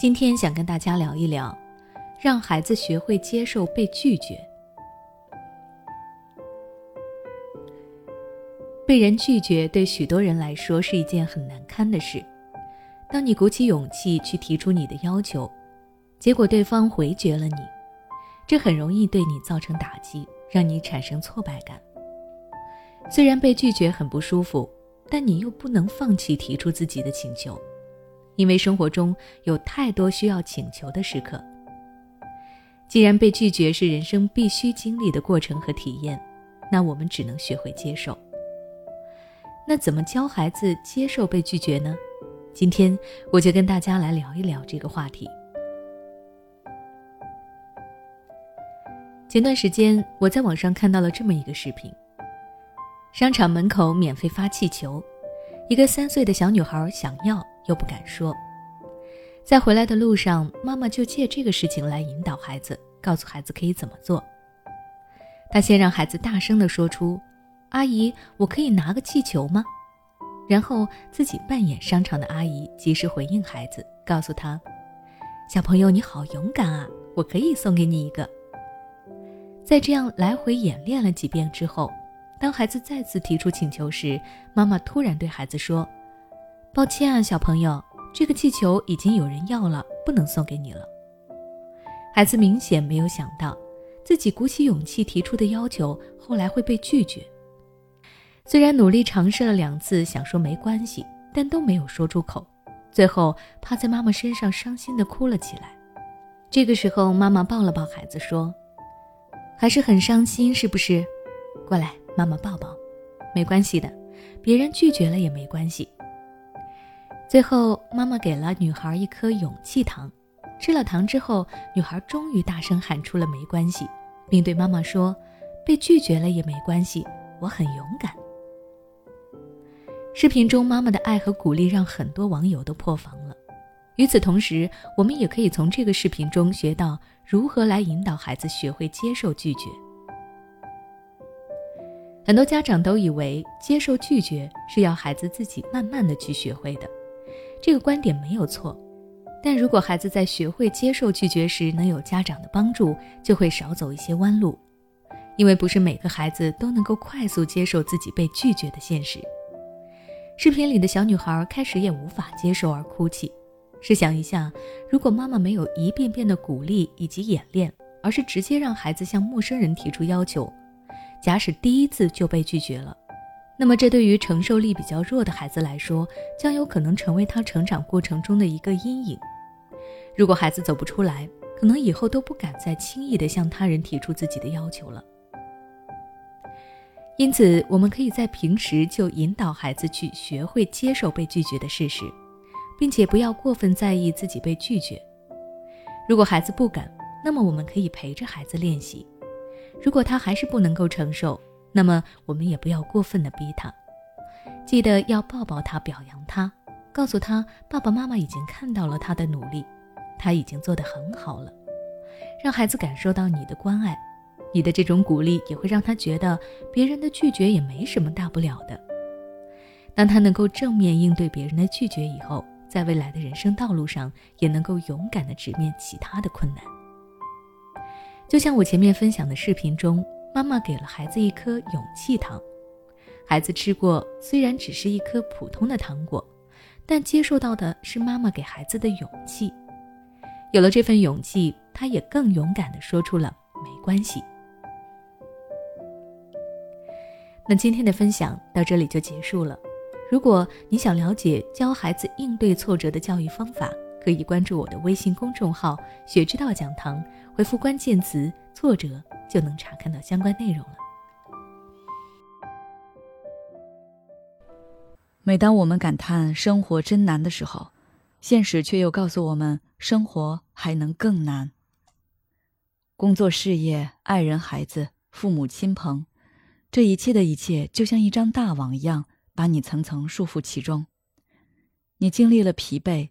今天想跟大家聊一聊，让孩子学会接受被拒绝。被人拒绝对许多人来说是一件很难堪的事。当你鼓起勇气去提出你的要求，结果对方回绝了你，这很容易对你造成打击，让你产生挫败感。虽然被拒绝很不舒服，但你又不能放弃提出自己的请求。因为生活中有太多需要请求的时刻。既然被拒绝是人生必须经历的过程和体验，那我们只能学会接受。那怎么教孩子接受被拒绝呢？今天我就跟大家来聊一聊这个话题。前段时间我在网上看到了这么一个视频：商场门口免费发气球，一个三岁的小女孩想要。又不敢说，在回来的路上，妈妈就借这个事情来引导孩子，告诉孩子可以怎么做。他先让孩子大声地说出：“阿姨，我可以拿个气球吗？”然后自己扮演商场的阿姨，及时回应孩子，告诉他：“小朋友，你好勇敢啊，我可以送给你一个。”在这样来回演练了几遍之后，当孩子再次提出请求时，妈妈突然对孩子说。抱歉啊，小朋友，这个气球已经有人要了，不能送给你了。孩子明显没有想到，自己鼓起勇气提出的要求，后来会被拒绝。虽然努力尝试了两次，想说没关系，但都没有说出口。最后趴在妈妈身上，伤心的哭了起来。这个时候，妈妈抱了抱孩子，说：“还是很伤心，是不是？过来，妈妈抱抱。没关系的，别人拒绝了也没关系。”最后，妈妈给了女孩一颗勇气糖。吃了糖之后，女孩终于大声喊出了“没关系”，并对妈妈说：“被拒绝了也没关系，我很勇敢。”视频中妈妈的爱和鼓励让很多网友都破防了。与此同时，我们也可以从这个视频中学到如何来引导孩子学会接受拒绝。很多家长都以为接受拒绝是要孩子自己慢慢的去学会的。这个观点没有错，但如果孩子在学会接受拒绝时能有家长的帮助，就会少走一些弯路。因为不是每个孩子都能够快速接受自己被拒绝的现实。视频里的小女孩开始也无法接受而哭泣。试想一下，如果妈妈没有一遍遍的鼓励以及演练，而是直接让孩子向陌生人提出要求，假使第一次就被拒绝了。那么，这对于承受力比较弱的孩子来说，将有可能成为他成长过程中的一个阴影。如果孩子走不出来，可能以后都不敢再轻易地向他人提出自己的要求了。因此，我们可以在平时就引导孩子去学会接受被拒绝的事实，并且不要过分在意自己被拒绝。如果孩子不敢，那么我们可以陪着孩子练习。如果他还是不能够承受，那么我们也不要过分的逼他，记得要抱抱他，表扬他，告诉他爸爸妈妈已经看到了他的努力，他已经做得很好了，让孩子感受到你的关爱，你的这种鼓励也会让他觉得别人的拒绝也没什么大不了的。当他能够正面应对别人的拒绝以后，在未来的人生道路上也能够勇敢的直面其他的困难。就像我前面分享的视频中。妈妈给了孩子一颗勇气糖，孩子吃过，虽然只是一颗普通的糖果，但接受到的是妈妈给孩子的勇气。有了这份勇气，他也更勇敢地说出了“没关系”。那今天的分享到这里就结束了。如果你想了解教孩子应对挫折的教育方法，可以关注我的微信公众号“学之道讲堂”，回复关键词“挫折”。就能查看到相关内容了。每当我们感叹生活真难的时候，现实却又告诉我们，生活还能更难。工作、事业、爱人、孩子、父母亲朋，这一切的一切，就像一张大网一样，把你层层束缚其中。你经历了疲惫、